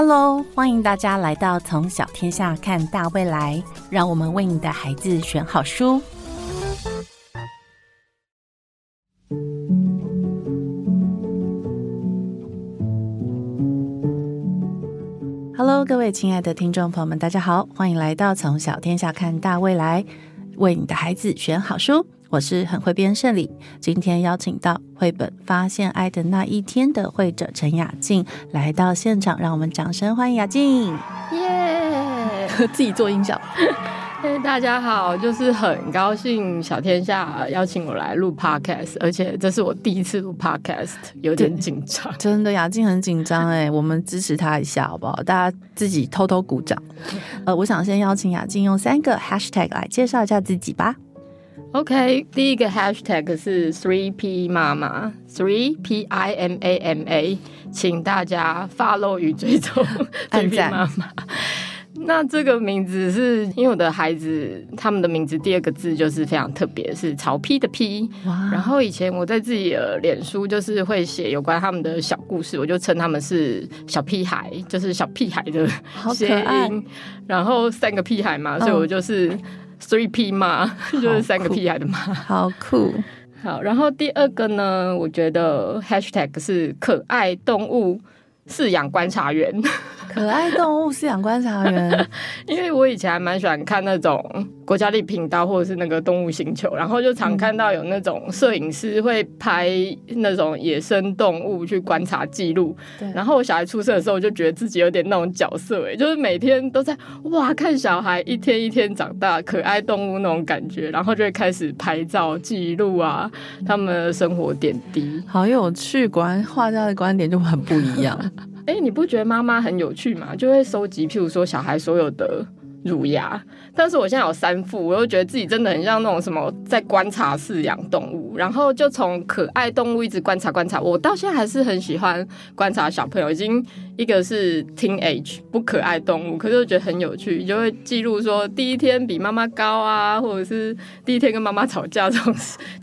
Hello，欢迎大家来到从小天下看大未来，让我们为你的孩子选好书。Hello，各位亲爱的听众朋友们，大家好，欢迎来到从小天下看大未来，为你的孩子选好书。我是很会编胜利，今天邀请到绘本《发现爱的那一天》的绘者陈雅静来到现场，让我们掌声欢迎雅静。耶！自己做音效。嘿，大家好，就是很高兴小天下邀请我来录 podcast，而且这是我第一次录 podcast，有点紧张。真的，雅静很紧张哎，我们支持她一下好不好？大家自己偷偷鼓掌。呃，我想先邀请雅静用三个 hashtag 来介绍一下自己吧。OK，第一个 hashtag 是 Three P 妈妈，Three P I M A M A，请大家 follow 与追踪 Three P 妈妈。那这个名字是因为我的孩子他们的名字第二个字就是非常特别，是曹丕的丕。然后以前我在自己的脸书就是会写有关他们的小故事，我就称他们是小屁孩，就是小屁孩的谐音。然后三个屁孩嘛，所以我就是。Three P 妈就是三个屁孩的妈，好酷。好，然后第二个呢，我觉得 Hashtag 是可爱动物。饲养观察员，可爱动物饲养观察员。因为我以前还蛮喜欢看那种国家地频道或者是那个动物星球，然后就常看到有那种摄影师会拍那种野生动物去观察记录。然后我小孩出生的时候，我就觉得自己有点那种角色，哎，就是每天都在哇看小孩一天一天长大，可爱动物那种感觉，然后就会开始拍照记录啊，他们的生活点滴，好有趣。果然画家的观点就很不一样。哎，你不觉得妈妈很有趣吗？就会收集，譬如说小孩所有的乳牙。但是我现在有三副，我又觉得自己真的很像那种什么在观察饲养动物，然后就从可爱动物一直观察观察。我到现在还是很喜欢观察小朋友，已经一个是 teenage 不可爱动物，可是我觉得很有趣，就会记录说第一天比妈妈高啊，或者是第一天跟妈妈吵架这种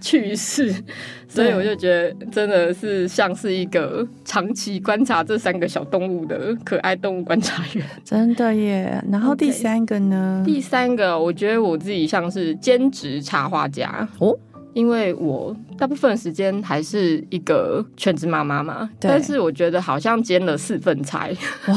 趣事。所以我就觉得真的是像是一个长期观察这三个小动物的可爱动物观察员，真的耶。然后第三个呢？第三个我觉得我自己像是兼职插画家哦，因为我大部分时间还是一个全职妈妈嘛。但是我觉得好像兼了四份差哇，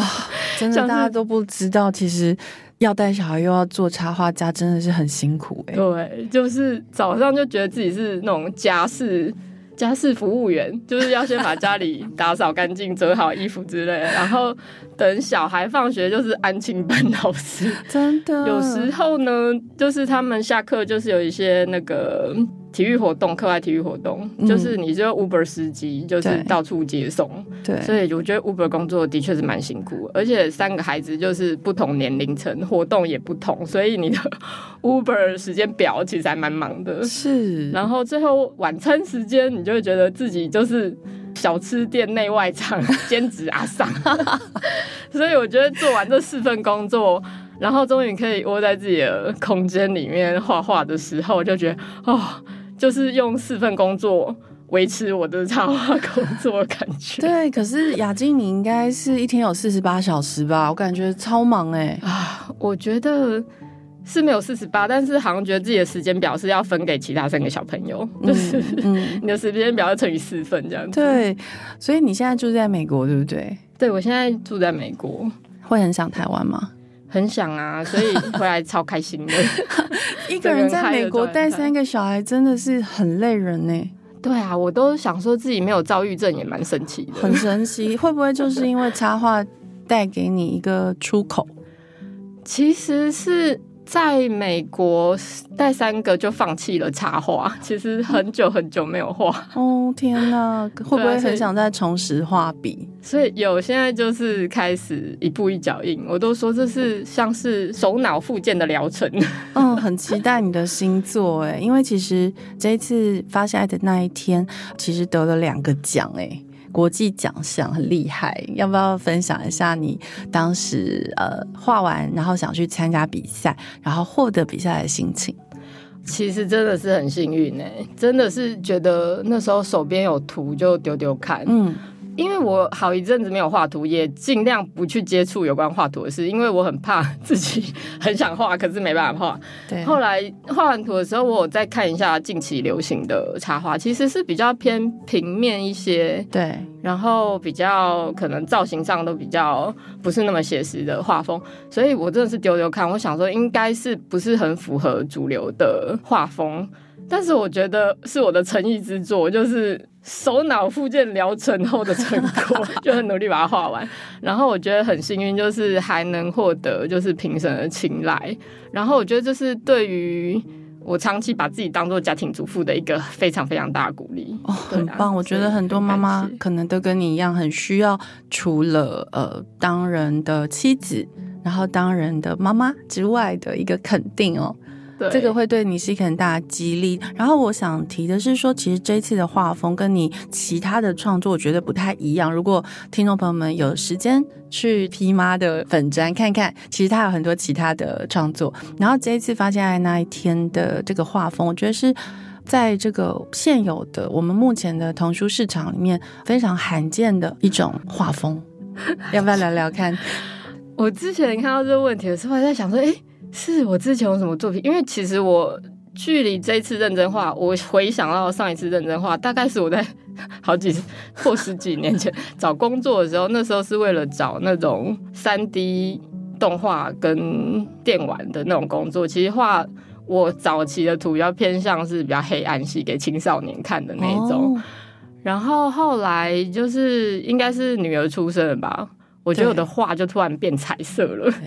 真的大家都不知道，其实要带小孩又要做插画家，真的是很辛苦哎。对，就是早上就觉得自己是那种家事。家事服务员就是要先把家里打扫干净、折好衣服之类，然后等小孩放学就是安亲班老师。真的，有时候呢，就是他们下课就是有一些那个。体育活动，课外体育活动，就是你就 Uber 司机，就是到处接送。对，所以我觉得 Uber 工作的确是蛮辛苦，而且三个孩子就是不同年龄层，活动也不同，所以你的 Uber 时间表其实还蛮忙的。是，然后最后晚餐时间，你就会觉得自己就是小吃店内外场兼职阿桑。所以我觉得做完这四份工作，然后终于可以窝在自己的空间里面画画的时候，就觉得哦。就是用四份工作维持我的插画工作感觉。对，可是雅静，你应该是一天有四十八小时吧？我感觉超忙哎啊！我觉得是没有四十八，但是好像觉得自己的时间表是要分给其他三个小朋友，就是你的时间表要乘以四份这样子。对，所以你现在住在美国，对不对？对，我现在住在美国，会很想台湾吗？很想啊，所以回来超开心的。一个人在美国带三个小孩真的是很累人呢。对啊，我都想说自己没有躁郁症也蛮神奇的。很神奇，会不会就是因为插画带给你一个出口？其实是。在美国带三个就放弃了插画，其实很久很久没有画。哦天哪，会不会很想再重拾画笔？所以有现在就是开始一步一脚印，我都说这是像是手脑复健的疗程。嗯，很期待你的新作哎，因为其实这一次发下来的那一天，其实得了两个奖哎。国际奖项很厉害，要不要分享一下你当时呃画完，然后想去参加比赛，然后获得比赛的心情？其实真的是很幸运哎，真的是觉得那时候手边有图就丢丢看，嗯，因为我好一阵子没有画图，也尽量不去接触有关画图的事，因为我很怕自己很想画，可是没办法画。对，后来画完图的时候，我有再看一下近期流行的插画，其实是比较偏平面一些，对，然后比较可能造型上都比较不是那么写实的画风，所以我真的是丢丢看，我想说应该是不是很符合主流的画风。但是我觉得是我的诚意之作，就是手脑复健疗程后的成果，就很努力把它画完。然后我觉得很幸运，就是还能获得就是评审的青睐。然后我觉得这是对于我长期把自己当做家庭主妇的一个非常非常大的鼓励。哦，很棒！我觉得很多妈妈可能都跟你一样，很需要除了呃当人的妻子，然后当人的妈妈之外的一个肯定哦。这个会对你是一个很大的激励。然后我想提的是说，其实这次的画风跟你其他的创作，我觉得不太一样。如果听众朋友们有时间去 P 妈的粉砖看看，其实他有很多其他的创作。然后这一次发现爱那一天的这个画风，我觉得是在这个现有的我们目前的童书市场里面非常罕见的一种画风。要不要聊聊看？我之前看到这个问题的时候，还在想说，哎。是我之前有什么作品？因为其实我距离这一次认真画，我回想到上一次认真画，大概是我在 好几或十几年前找工作的时候，那时候是为了找那种三 D 动画跟电玩的那种工作。其实画我早期的图要偏向是比较黑暗系，给青少年看的那一种。然后后来就是应该是女儿出生了吧。我觉得我的画就突然变彩色了，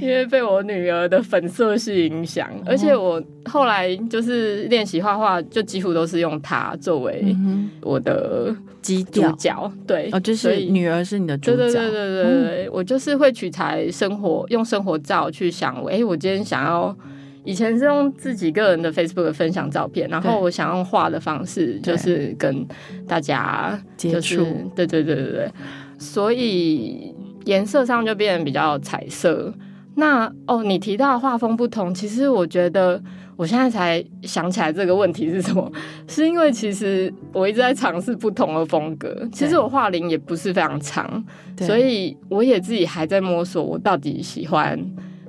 因为被我女儿的粉色系影响，而且我后来就是练习画画，就几乎都是用它作为我的基调。对，哦，就是女儿是你的主角。对对对对对对，我就是会取材生活，用生活照去想，哎，我今天想要，以前是用自己个人的 Facebook 分享照片，然后我想用画的方式，就是跟大家接触。对对对对对。所以颜色上就变得比较彩色。那哦，你提到画风不同，其实我觉得我现在才想起来这个问题是什么，是因为其实我一直在尝试不同的风格。其实我画龄也不是非常长，所以我也自己还在摸索，我到底喜欢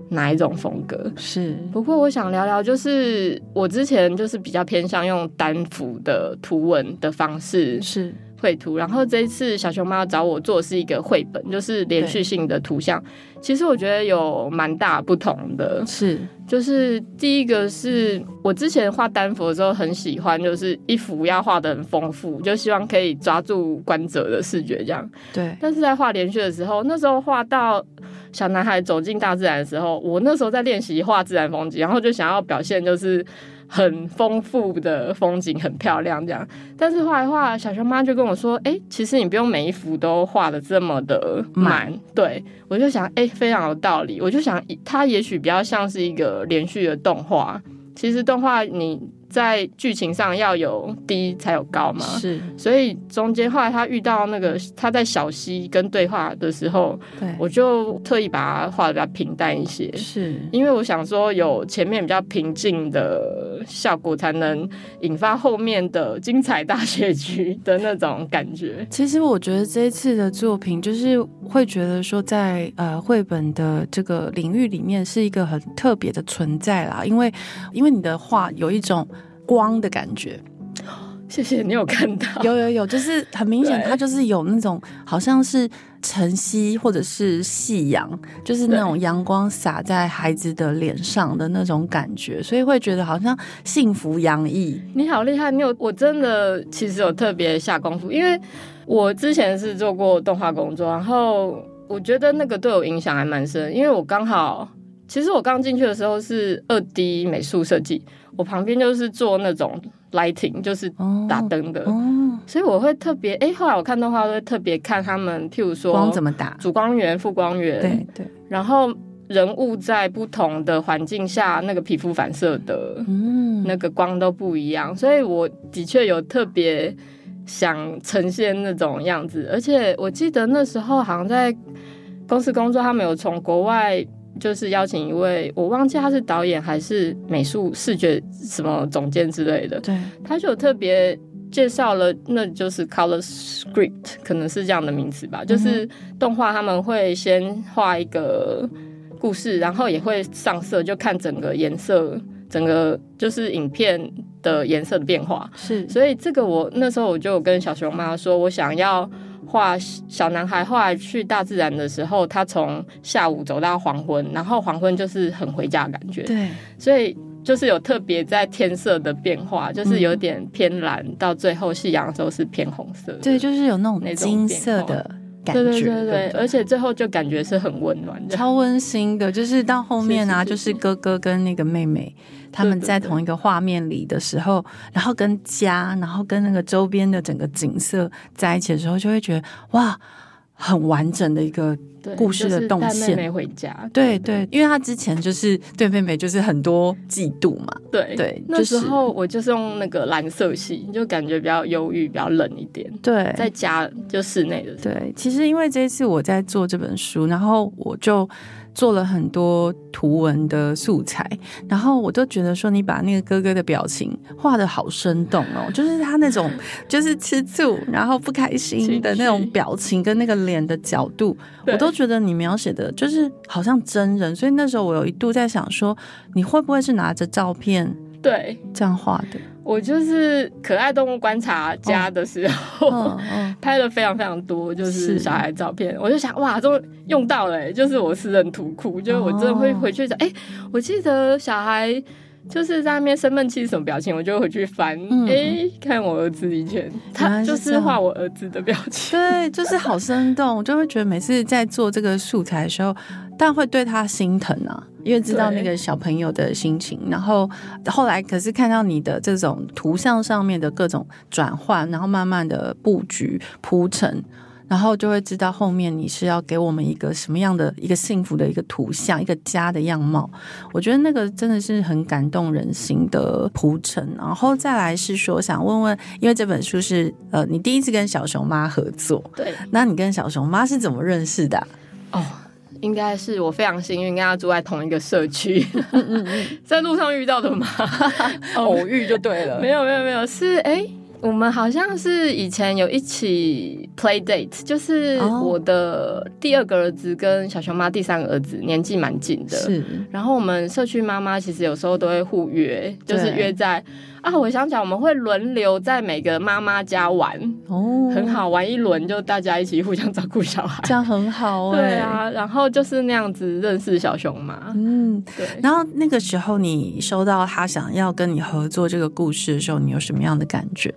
哪一种风格。是，不过我想聊聊，就是我之前就是比较偏向用单幅的图文的方式。是。绘图，然后这一次小熊猫找我做是一个绘本，就是连续性的图像。其实我觉得有蛮大不同的，是就是第一个是我之前画单幅的时候很喜欢，就是一幅要画的很丰富，就希望可以抓住观者的视觉这样。对，但是在画连续的时候，那时候画到小男孩走进大自然的时候，我那时候在练习画自然风景，然后就想要表现就是。很丰富的风景，很漂亮，这样。但是画一画，小熊妈就跟我说：“哎，其实你不用每一幅都画的这么的满。”对我就想，哎，非常有道理。我就想，它也许比较像是一个连续的动画。其实动画你。在剧情上要有低才有高嘛，是，所以中间后来他遇到那个他在小溪跟对话的时候，对，我就特意把它画的比较平淡一些，是。因为我想说有前面比较平静的效果，才能引发后面的精彩大结局的那种感觉。其实我觉得这一次的作品就是会觉得说，在呃绘本的这个领域里面是一个很特别的存在啦，因为因为你的画有一种。光的感觉，谢谢你有看到，有有有，就是很明显，它就是有那种好像是晨曦或者是夕阳，就是那种阳光洒在孩子的脸上的那种感觉，所以会觉得好像幸福洋溢。你好厉害，你有我真的其实有特别下功夫，因为我之前是做过动画工作，然后我觉得那个对我影响还蛮深，因为我刚好其实我刚进去的时候是二 D 美术设计。我旁边就是做那种 lighting，就是打灯的，所以我会特别哎，后来我看动画会特别看他们，譬如说光怎么打，主光源、副光源，对对，然后人物在不同的环境下，那个皮肤反射的，嗯，那个光都不一样，所以我的确有特别想呈现那种样子，而且我记得那时候好像在公司工作，他们有从国外。就是邀请一位，我忘记他是导演还是美术视觉什么总监之类的。对，他就特别介绍了，那就是 color script，可能是这样的名词吧。就是动画他们会先画一个故事，然后也会上色，就看整个颜色，整个就是影片的颜色的变化。是，所以这个我那时候我就跟小熊妈说，我想要画小男孩后来去大自然的时候，他从下午走到黄昏，然后黄昏就是很回家的感觉。对，所以就是有特别在天色的变化，就是有点偏蓝，到最后夕阳的时候是偏红色。对，就是有那种那种金色的感觉，对对对对，而且最后就感觉是很温暖的。超温馨的，就是到后面啊，是是就是是哥哥跟那个妹妹他们在同一个画面里的时候，然后跟家，然后跟那个周边的整个景色在一起的时候，就会觉得哇，很完整的一个。故事的就是带动线妹妹回家，对对，因为他之前就是对妹妹就是很多嫉妒嘛，对对那就是时候我就是用那个蓝色系，就感觉比较忧郁，比较冷一点。对，在家就室内的对，其实因为这一次我在做这本书，然后我就做了很多图文的素材，然后我都觉得说你把那个哥哥的表情画的好生动哦，就是他那种 就是吃醋，然后不开心的那种表情跟那个脸的角度，我都觉得你描写的就是好像真人，所以那时候我有一度在想说，你会不会是拿着照片对这样画的？我就是可爱动物观察家的时候。拍了非常非常多，就是是。小孩照片，我就想哇，终于用到了欸，就是我私人图库，就是我真的会哦。回去找，哎、我记得小孩就是在那边生闷气是什么表情，我就回去翻，哎、嗯看我儿子以前，他就是画我儿子的表情，对，就是好生动，我就会觉得每次在做这个素材的时候，但会对他心疼啊，因为知道那个小朋友的心情。然后后来可是看到你的这种图像上面的各种转换，然后慢慢的布局铺陈。然后就会知道后面你是要给我们一个什么样的一个幸福的一个图像，一个家的样貌。我觉得那个真的是很感动人心的铺陈。然后再来是说，想问问，因为这本书是呃你第一次跟小熊妈合作，对，那你跟小熊妈是怎么认识的啊、哦。应该是我非常幸运跟他住在同一个社区，在路上遇到的嘛，偶遇就对了 没有没有没有，是哎、我们好像是以前有一起 play date，就是哦我的第二个儿子跟小熊妈第三个儿子年纪蛮近的，是然后我们社区妈妈其实有时候都会互约，就是对约在啊，我想起来我们会轮流在每个妈妈家玩，哦，很，好玩一轮，就大家一起互相照顾小孩。这样很好哎、对，啊，然后就是那样子认识小熊妈。嗯。对，然后那个时候你收到他想要跟你合作这个故事的时候，你有什么样的感觉？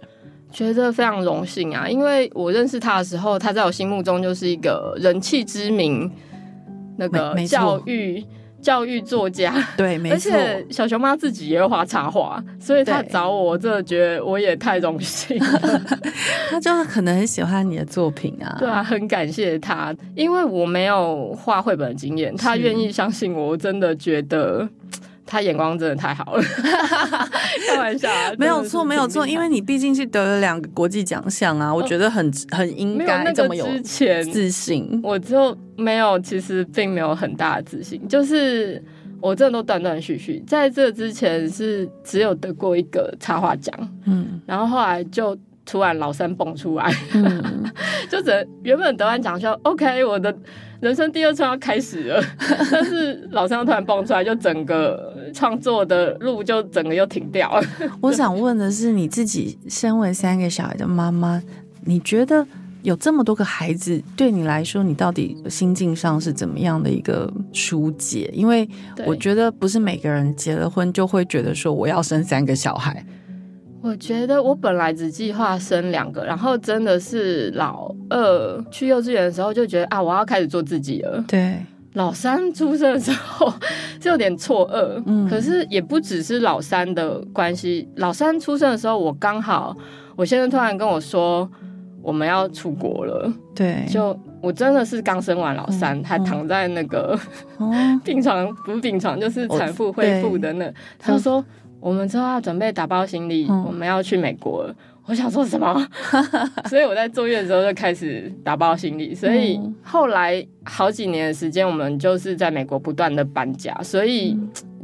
觉得非常荣幸啊，因为我认识他的时候，他在我心目中就是一个人气知名那个教育教育作家。对，没而错，且小熊妈自己也会画插画，所以他找我，我真的觉得我也太荣幸了。他就是可能很喜欢你的作品啊。对啊，很感谢他，因为我没有画绘本的经验，他愿意相信我，我真的觉得他眼光真的太好了。开玩笑啊，没有错，没有错，因为你毕竟是得了两个国际奖项啊，我觉得很很应该这么有之前，自信。我就没有，其实并没有很大的自信，就是我真的都断断续续。在这之前是只有得过一个插画奖，嗯然后后来就突然老三蹦出来，嗯，就只原本得完奖说 OK，我的人生第二春要开始了，但是老三突然蹦出来，就整个创作的路就整个又停掉了。我想问的是，你自己身为三个小孩的妈妈，你觉得有这么多个孩子，对你来说，你到底心境上是怎么样的一个疏解？因为我觉得不是每个人结了婚就会觉得说我要生三个小孩。我觉得我本来只计划生两个，然后真的是老二去幼稚园的时候就觉得啊，我要开始做自己了。对，老三出生的时候 是有点错愕，嗯。可是也不只是老三的关系。老三出生的时候，我刚好我先生突然跟我说我们要出国了，对，就我真的是刚生完老三，嗯还躺在那个哦，病床，不是病床，就是产妇恢复的那，他就说我们之后要准备打包行李，嗯。我们要去美国了。我想说什么？所以我在坐月的时候就开始打包行李，所以嗯后来好几年的时间，我们就是在美国不断的搬家，所以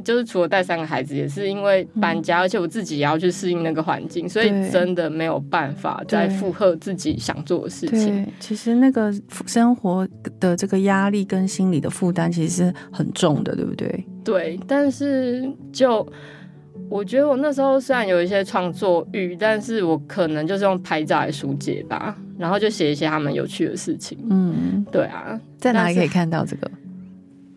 就是除了带三个孩子，也是因为搬家，而且我自己也要去适应那个环境，所以真的没有办法再负荷自己想做的事情。对，其实那个生活的这个压力跟心理的负担其实是很重的，对不对？对，但是就。我觉得我那时候虽然有一些创作欲，但是我可能就是用拍照来疏解吧，然后就写一些他们有趣的事情。嗯，对啊，在哪里可以看到这个？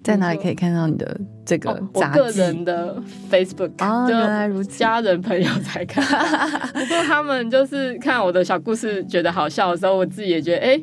在哪里可以看到你的这个？我个人的 Facebook，哦就家人朋友才看。不过他们就是看我的小故事觉得好笑的时候，我自己也觉得哎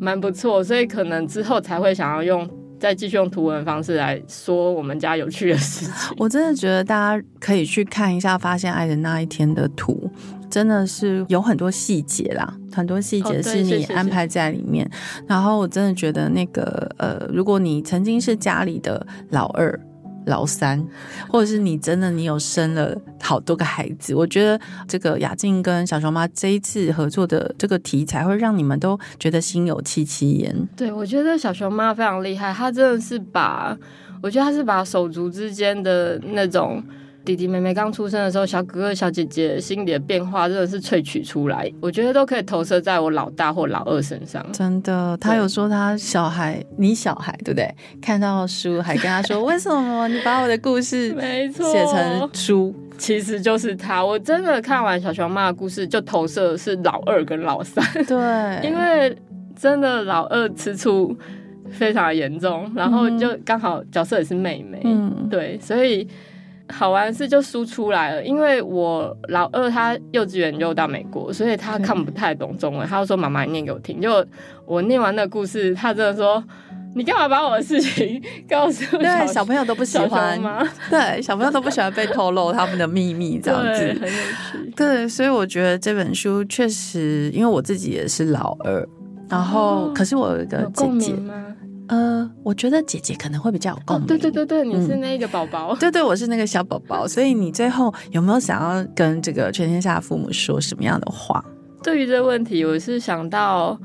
蛮不错，所以可能之后才会想要用。再继续用图文方式来说我们家有趣的事情。我真的觉得大家可以去看一下《发现爱的那一天》的图，真的是有很多细节啦，很多细节是你安排在里面。然后我真的觉得那个呃，如果你曾经是家里的老二。老三，或者是你真的你有生了好多个孩子，我觉得这个雅静跟小熊妈这一次合作的这个题材，会让你们都觉得心有戚戚焉。对，我觉得小熊妈非常厉害，她真的是把，我觉得她是把手足之间的那种。弟弟妹妹刚出生的时候，小哥哥小姐姐心里的变化真的是萃取出来，我觉得都可以投射在我老大或老二身上。真的，他有说他小孩，你小孩对不对？看到书还跟他说，为什么你把我的故事 没错写成书？其实就是他。我真的看完小熊妈的故事，就投射是老二跟老三。对，因为真的老二吃醋非常严重，然后就刚好角色也是妹妹，嗯，对，所以。好玩的事就输出来了，因为我老二他幼稚园就到美国，所以他看不太懂中文。他就说：“妈妈，你念给我听。”就我念完那个故事，他真的说：“你干嘛把我的事情告诉？”对，小朋友都不喜欢吗？对，小朋友都不喜欢被透露他们的秘密，这样子很有趣。对，所以我觉得这本书确实，因为我自己也是老二，然后可是我有一个姐姐。呃，我觉得姐姐可能会比较有共鸣。对对对对，你是那个宝宝。对对，我是那个小宝宝。所以你最后有没有想要跟这个全天下父母说什么样的话？对于这个问题，我是想到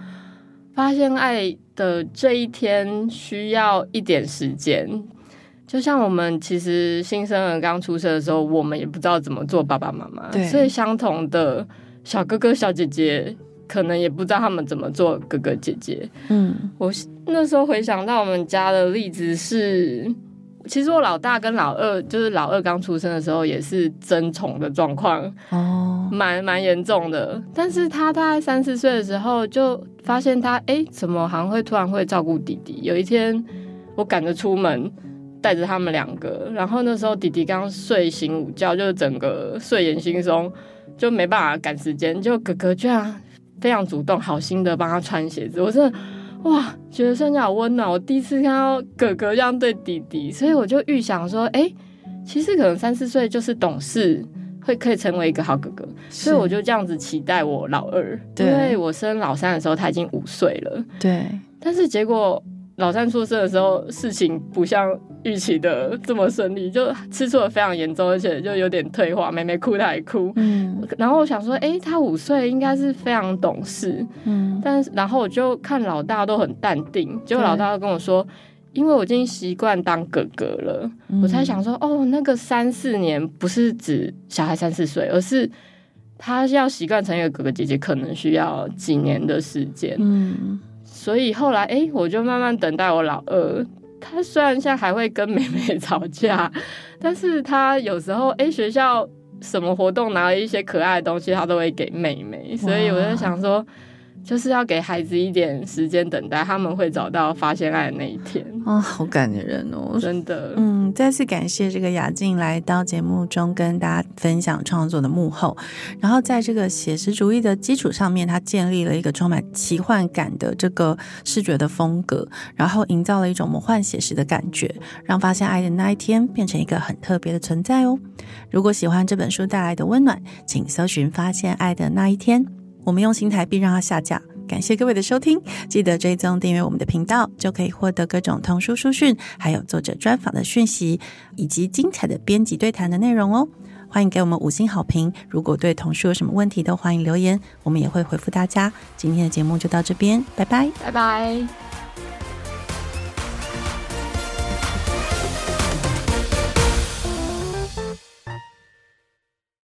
发现爱的这一天需要一点时间。就像我们其实新生儿刚出生的时候，我们也不知道怎么做爸爸妈妈。对，所以相同的小哥哥小姐姐。可能也不知道他们怎么做哥哥姐姐。嗯，我那时候回想到我们家的例子是，其实我老大跟老二，就是老二刚出生的时候也是争宠的状况，哦，蛮蛮严重的。但是他大概三四岁的时候就发现他，哎，怎么好像会突然会照顾弟弟？有一天我赶着出门，带着他们两个，然后那时候弟弟刚睡醒午觉，就是整个睡眼惺忪，就没办法赶时间，就哥哥居然。非常主动、好心的帮他穿鞋子，我真的哇，觉得瞬间好温暖。我第一次看到哥哥这样对弟弟，所以我就预想说，哎，其实可能三四岁就是懂事，会可以成为一个好哥哥。所以我就这样子期待我老二，因为我生老三的时候他已经五岁了。对，但是结果。老三出生的时候，事情不像预期的这么顺利，就吃错的非常严重，而且就有点退化，妹妹哭她也哭。嗯，然后我想说，哎，她五岁应该是非常懂事。嗯，但是然后我就看老大都很淡定，结果老大跟我说，因为我已经习惯当哥哥了，我才想说，哦，那个三四年不是指小孩三四岁，而是他要习惯成一个哥哥姐姐，可能需要几年的时间。嗯。所以后来，哎，我就慢慢等待我老二。他虽然现在还会跟妹妹吵架，但是他有时候，哎，学校什么活动拿了一些可爱的东西，他都会给妹妹。所以我就想说。就是要给孩子一点时间等待，他们会找到发现爱的那一天啊，好感人哦，真的。嗯，再次感谢这个雅静来到节目中跟大家分享创作的幕后，然后在这个写实主义的基础上面，他建立了一个充满奇幻感的这个视觉的风格，然后营造了一种魔幻写实的感觉，让发现爱的那一天变成一个很特别的存在哦。如果喜欢这本书带来的温暖，请搜寻发现爱的那一天。我们用新台币让它下架。感谢各位的收听，记得追踪订阅我们的频道，就可以获得各种童书书讯，还有作者专访的讯息，以及精彩的编辑对谈的内容哦。欢迎给我们五星好评。如果对童书有什么问题，都欢迎留言，我们也会回复大家。今天的节目就到这边，拜拜，拜拜。